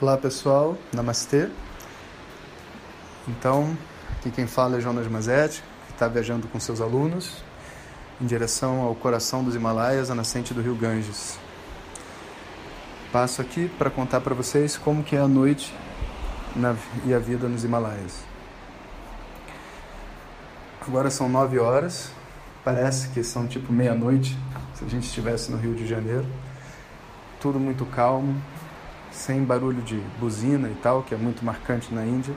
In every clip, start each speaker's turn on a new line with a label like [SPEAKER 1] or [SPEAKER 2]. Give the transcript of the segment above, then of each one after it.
[SPEAKER 1] Olá pessoal, Namastê. Então, aqui quem fala é Jonas Mazetti, que está viajando com seus alunos em direção ao coração dos Himalaias, a nascente do rio Ganges. Passo aqui para contar para vocês como que é a noite na, e a vida nos Himalaias. Agora são nove horas, parece que são tipo meia-noite, se a gente estivesse no Rio de Janeiro. Tudo muito calmo, sem barulho de buzina e tal, que é muito marcante na Índia.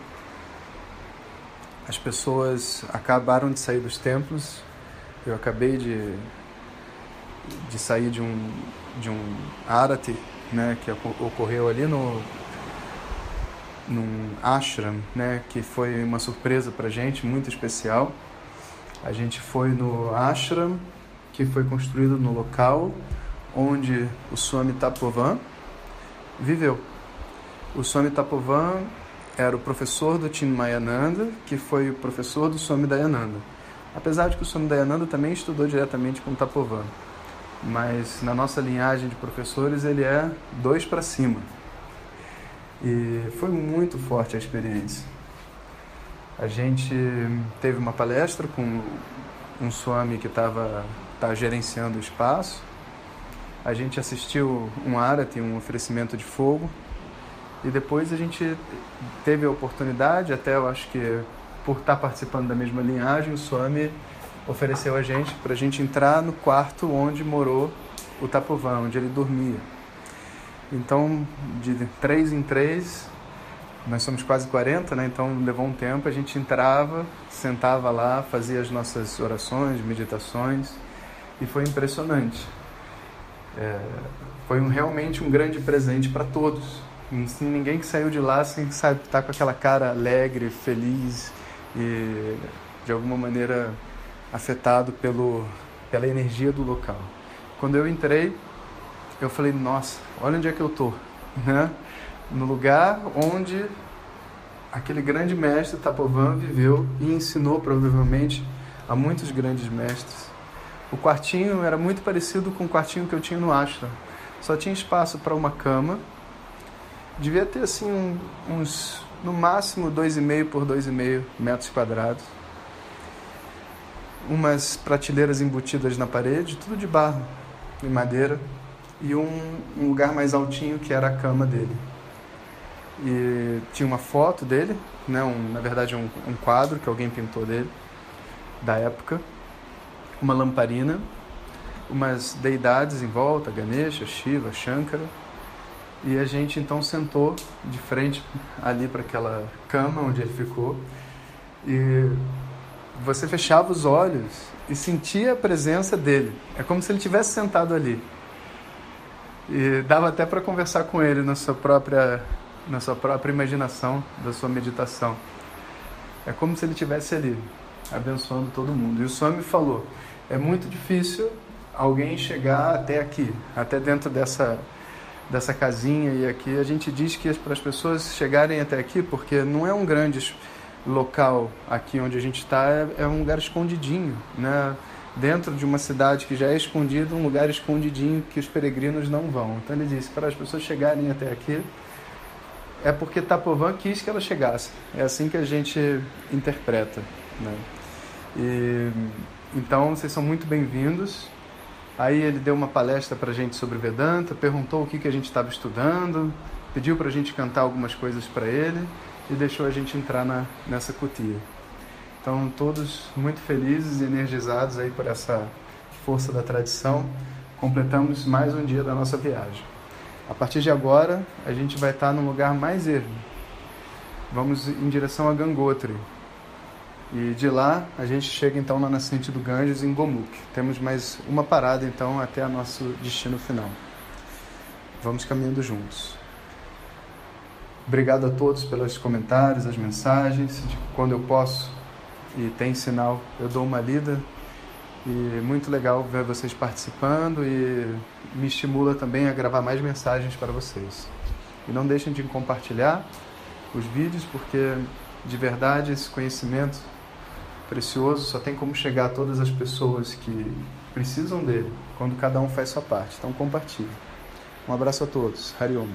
[SPEAKER 1] As pessoas acabaram de sair dos templos. Eu acabei de, de sair de um, de um arati, né, que ocorreu ali no num ashram, né, que foi uma surpresa para gente, muito especial. A gente foi no ashram, que foi construído no local onde o Swami Tapovan viveu. O Swami Tapovan era o professor do Mayananda, que foi o professor do Swami Dayananda. Apesar de que o Swami Dayananda também estudou diretamente com o Tapovan, mas na nossa linhagem de professores ele é dois para cima. E foi muito forte a experiência. A gente teve uma palestra com um Swami que estava tá gerenciando o espaço a gente assistiu um arati, um oferecimento de fogo, e depois a gente teve a oportunidade, até eu acho que por estar participando da mesma linhagem, o Swami ofereceu a gente para a gente entrar no quarto onde morou o Tapovan, onde ele dormia. Então, de três em três, nós somos quase 40, né? Então levou um tempo, a gente entrava, sentava lá, fazia as nossas orações, meditações, e foi impressionante. É, foi um, realmente um grande presente para todos. Ninguém que saiu de lá sem estar tá com aquela cara alegre, feliz e de alguma maneira afetado pelo, pela energia do local. Quando eu entrei, eu falei: Nossa, olha onde é que eu tô, né? No lugar onde aquele grande mestre Tapovan viveu e ensinou provavelmente a muitos grandes mestres o quartinho era muito parecido com o quartinho que eu tinha no Ashram. Só tinha espaço para uma cama. Devia ter assim um, uns, no máximo, 2,5 por 2,5 metros quadrados. Umas prateleiras embutidas na parede, tudo de barro e madeira. E um, um lugar mais altinho que era a cama dele. E tinha uma foto dele, né, um, na verdade um, um quadro que alguém pintou dele, da época uma lamparina, umas deidades em volta, Ganesha, Shiva, Shankara, e a gente então sentou de frente ali para aquela cama onde ele ficou e você fechava os olhos e sentia a presença dele. É como se ele tivesse sentado ali. E dava até para conversar com ele na sua própria na sua própria imaginação da sua meditação. É como se ele estivesse ali, abençoando todo mundo. E o Swami falou: é muito difícil alguém chegar até aqui, até dentro dessa dessa casinha e aqui a gente diz que para as pessoas chegarem até aqui, porque não é um grande local aqui onde a gente está, é, é um lugar escondidinho, né? Dentro de uma cidade que já é escondida, um lugar escondidinho que os peregrinos não vão. Então ele disse para as pessoas chegarem até aqui é porque Tapovan quis que ela chegasse. É assim que a gente interpreta, né? E então, vocês são muito bem-vindos. Aí ele deu uma palestra para a gente sobre Vedanta, perguntou o que, que a gente estava estudando, pediu para a gente cantar algumas coisas para ele e deixou a gente entrar na, nessa cutia. Então, todos muito felizes e energizados aí por essa força da tradição, completamos mais um dia da nossa viagem. A partir de agora, a gente vai estar num lugar mais ermo. Vamos em direção a Gangotri, e de lá a gente chega então na nascente do Ganges em Gomuk. Temos mais uma parada então até o nosso destino final. Vamos caminhando juntos. Obrigado a todos pelos comentários, as mensagens. Quando eu posso e tem sinal, eu dou uma lida. E muito legal ver vocês participando e me estimula também a gravar mais mensagens para vocês. E não deixem de compartilhar os vídeos, porque de verdade esse conhecimento precioso só tem como chegar a todas as pessoas que precisam dele quando cada um faz sua parte. Então compartilhe. Um abraço a todos. Hariom.